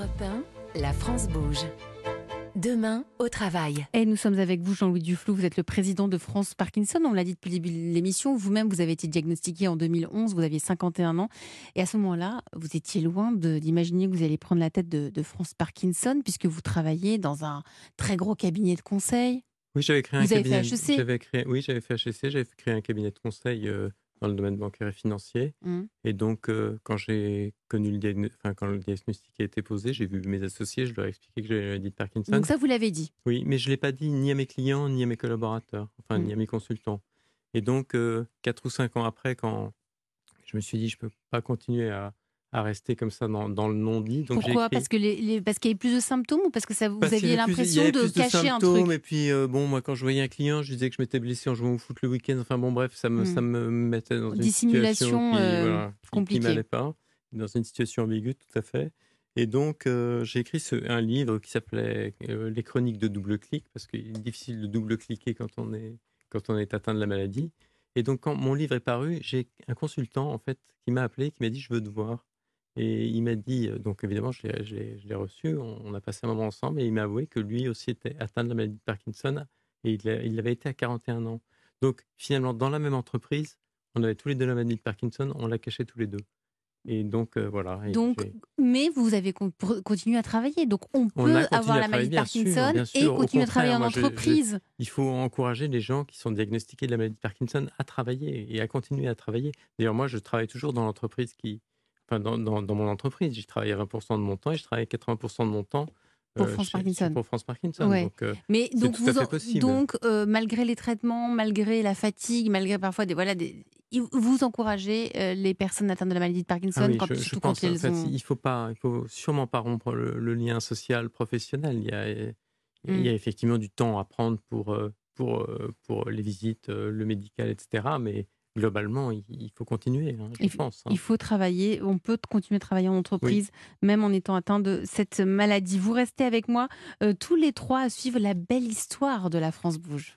Europe 1, la France bouge. Demain, au travail. Et nous sommes avec vous, Jean-Louis Duflou. Vous êtes le président de France Parkinson. On l'a dit depuis le début de l'émission. Vous-même, vous avez été diagnostiqué en 2011. Vous aviez 51 ans. Et à ce moment-là, vous étiez loin d'imaginer que vous alliez prendre la tête de, France Parkinson, puisque vous travaillez dans un très gros cabinet de conseil. Oui, j'avais créé un vous cabinet. Avez fait HEC. Créé, oui, j'avais fait HEC. J'avais créé un cabinet de conseil euh, dans le domaine bancaire et financier. Mmh. Et donc, euh, quand j'ai connu le diagnostic, enfin, quand le diagnostic a été posé, j'ai vu mes associés, je leur ai expliqué que j'avais la maladie de Parkinson. Donc ça, vous l'avez dit Oui, mais je ne l'ai pas dit ni à mes clients, ni à mes collaborateurs, enfin, ni mmh. à mes consultants. Et donc, euh, quatre ou cinq ans après, quand je me suis dit, je ne peux pas continuer à, à rester comme ça dans, dans le non-dit. Pourquoi? Parce que les, qu'il y avait plus de symptômes ou parce que ça vous aviez l'impression de cacher un truc? Et puis euh, bon, moi quand je voyais un client, je disais que je m'étais blessé en jouant au foot le week-end. Enfin bon, bref, ça me, ça hmm. me mettait dans une situation qui, euh, compliquée. m'allait pas, dans une situation ambiguë, tout à fait. Et donc euh, j'ai écrit ce, un livre qui s'appelait Les Chroniques de double clic parce qu'il est difficile de double cliquer quand on est quand on est atteint de la maladie. Et donc quand mon livre est paru, j'ai un consultant en fait qui m'a appelé, qui m'a dit je veux te voir. Et il m'a dit, donc évidemment, je l'ai reçu, on, a passé un moment ensemble, et il m'a avoué que lui aussi était atteint de la maladie de Parkinson, et il, il avait été à 41 ans. Donc finalement, dans la même entreprise, on avait tous les deux la maladie de Parkinson, on l'a caché tous les deux. Et donc voilà. donc, mais vous avez continué à travailler. Donc on peut avoir la maladie de Parkinson et continuer à travailler en entreprise. il faut encourager les gens qui sont diagnostiqués de la maladie de Parkinson à travailler et à continuer à travailler. D'ailleurs, moi, je travaille toujours dans l'entreprise qui, dans, mon entreprise. J'y travaille 20% de mon temps et je travaille 80% de mon temps pour euh, France Parkinson. Pour France Parkinson. Donc, euh, Mais donc, tout vous, possible. donc euh, malgré les traitements, malgré la fatigue, malgré parfois des voilà des, vous encouragez les personnes atteintes de la maladie de Parkinson ah quand, je, je pense, en fait, il faut pas, il faut sûrement pas rompre le, lien social professionnel. Il y a, il y a mm. effectivement du temps à prendre pour pour pour les visites, le médical, etc. Mais globalement, il faut continuer, hein, je il, pense. Hein. Il faut travailler, on peut continuer à travailler en entreprise, même en étant atteint de cette maladie. Vous restez avec moi euh, tous les trois à suivre la belle histoire de la France Bouge.